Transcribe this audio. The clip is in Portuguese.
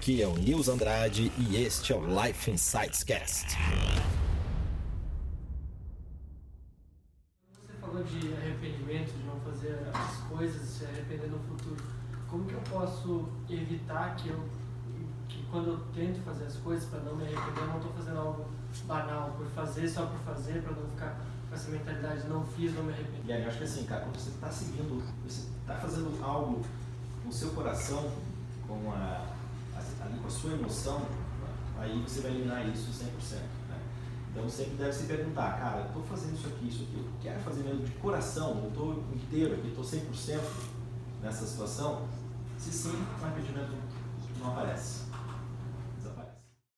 Aqui é o Nils Andrade e este é o Life Insights Cast. Você falou de arrependimento, de não fazer as coisas, se arrepender no futuro. Como que eu posso evitar que eu, que quando eu tento fazer as coisas para não me arrepender, eu não estou fazendo algo banal, por fazer só por fazer, para não ficar com essa mentalidade não fiz, não me arrependo. E aí, eu acho que assim, cara, quando você está seguindo, você está fazendo algo com o seu coração, a, com a sua emoção, aí você vai eliminar isso 100%. Né? Então sempre deve se perguntar, cara, eu estou fazendo isso aqui, isso aqui, eu quero fazer mesmo de coração, eu estou inteiro aqui, estou 100% nessa situação, se sim, o arrependimento.